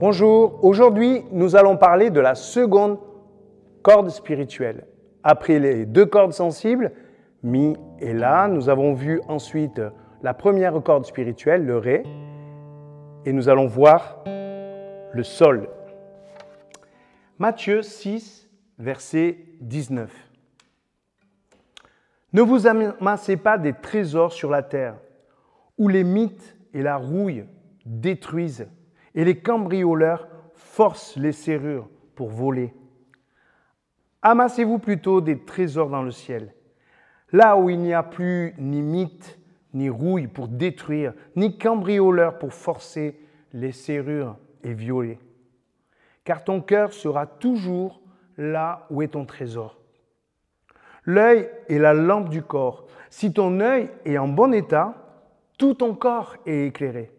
Bonjour, aujourd'hui nous allons parler de la seconde corde spirituelle. Après les deux cordes sensibles, Mi et La, nous avons vu ensuite la première corde spirituelle, le Ré, et nous allons voir le Sol. Matthieu 6, verset 19. Ne vous amassez pas des trésors sur la terre, où les mythes et la rouille détruisent, et les cambrioleurs forcent les serrures pour voler. Amassez-vous plutôt des trésors dans le ciel, là où il n'y a plus ni mythes, ni rouille pour détruire, ni cambrioleurs pour forcer les serrures et violer. Car ton cœur sera toujours là où est ton trésor. L'œil est la lampe du corps. Si ton œil est en bon état, tout ton corps est éclairé.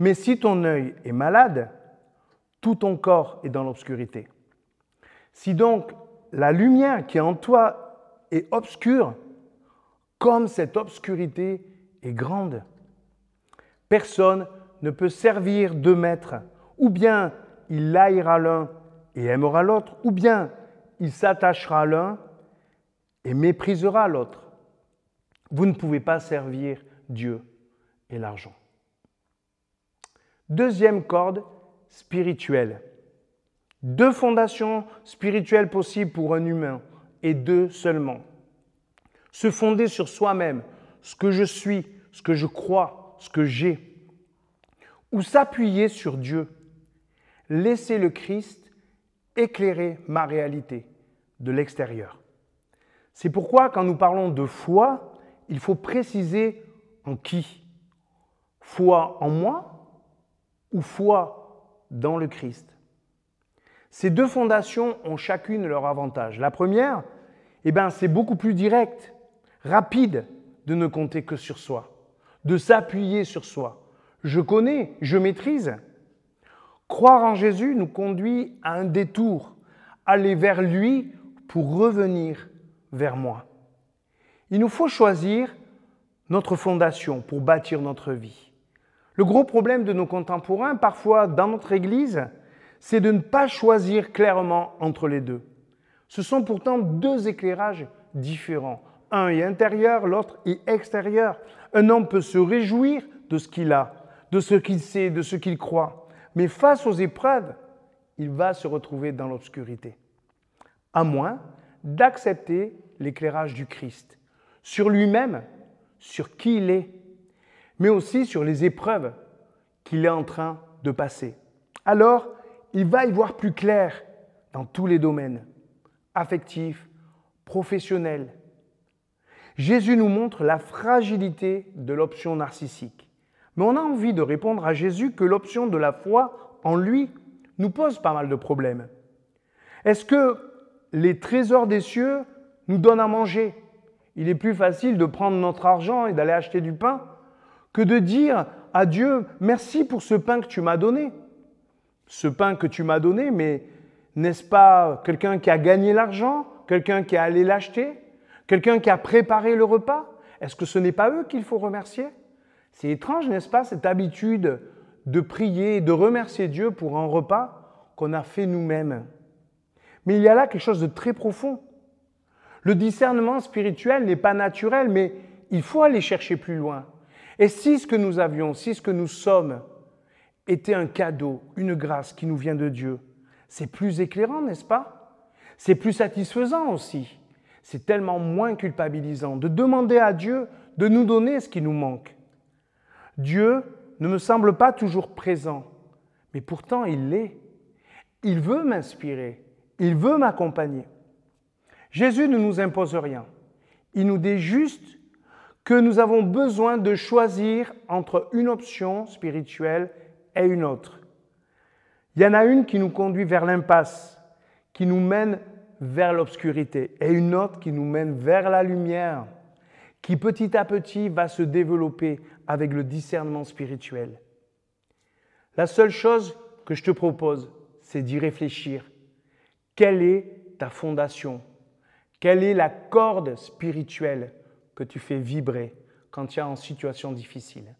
Mais si ton œil est malade, tout ton corps est dans l'obscurité. Si donc la lumière qui est en toi est obscure, comme cette obscurité est grande, personne ne peut servir deux maîtres, ou bien il haïra l'un et aimera l'autre, ou bien il s'attachera à l'un et méprisera l'autre. Vous ne pouvez pas servir Dieu et l'argent. Deuxième corde spirituelle. Deux fondations spirituelles possibles pour un humain, et deux seulement. Se fonder sur soi-même, ce que je suis, ce que je crois, ce que j'ai. Ou s'appuyer sur Dieu. Laisser le Christ éclairer ma réalité de l'extérieur. C'est pourquoi quand nous parlons de foi, il faut préciser en qui Foi en moi ou foi dans le Christ Ces deux fondations ont chacune leur avantage. La première, eh ben, c'est beaucoup plus direct, rapide de ne compter que sur soi, de s'appuyer sur soi. Je connais, je maîtrise. Croire en Jésus nous conduit à un détour, aller vers lui pour revenir vers moi. Il nous faut choisir notre fondation pour bâtir notre vie. Le gros problème de nos contemporains, parfois dans notre Église, c'est de ne pas choisir clairement entre les deux. Ce sont pourtant deux éclairages différents. Un est intérieur, l'autre est extérieur. Un homme peut se réjouir de ce qu'il a, de ce qu'il sait, de ce qu'il croit. Mais face aux épreuves, il va se retrouver dans l'obscurité. À moins d'accepter l'éclairage du Christ sur lui-même, sur qui il est, mais aussi sur les épreuves qu'il est en train de passer. Alors, il va y voir plus clair dans tous les domaines, affectifs, professionnels. Jésus nous montre la fragilité de l'option narcissique. Mais on a envie de répondre à Jésus que l'option de la foi en lui nous pose pas mal de problèmes. Est-ce que les trésors des cieux nous donnent à manger? Il est plus facile de prendre notre argent et d'aller acheter du pain que de dire à Dieu merci pour ce pain que tu m'as donné. Ce pain que tu m'as donné, mais n'est-ce pas quelqu'un qui a gagné l'argent, quelqu'un qui a allé l'acheter, quelqu'un qui a préparé le repas? Est-ce que ce n'est pas eux qu'il faut remercier? C'est étrange, n'est-ce pas, cette habitude de prier et de remercier Dieu pour un repas qu'on a fait nous-mêmes? Mais il y a là quelque chose de très profond. Le discernement spirituel n'est pas naturel, mais il faut aller chercher plus loin. Et si ce que nous avions, si ce que nous sommes était un cadeau, une grâce qui nous vient de Dieu, c'est plus éclairant, n'est-ce pas? C'est plus satisfaisant aussi. C'est tellement moins culpabilisant de demander à Dieu de nous donner ce qui nous manque. Dieu ne me semble pas toujours présent, mais pourtant il l'est. Il veut m'inspirer, il veut m'accompagner. Jésus ne nous impose rien. Il nous dit juste que nous avons besoin de choisir entre une option spirituelle et une autre. Il y en a une qui nous conduit vers l'impasse, qui nous mène vers l'obscurité, et une autre qui nous mène vers la lumière, qui petit à petit va se développer avec le discernement spirituel. La seule chose que je te propose, c'est d'y réfléchir. Quelle est ta fondation? Quelle est la corde spirituelle que tu fais vibrer quand tu es en situation difficile